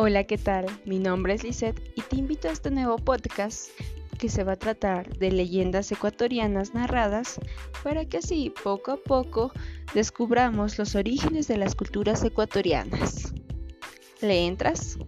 Hola, ¿qué tal? Mi nombre es Lisette y te invito a este nuevo podcast que se va a tratar de leyendas ecuatorianas narradas para que así poco a poco descubramos los orígenes de las culturas ecuatorianas. ¿Le entras?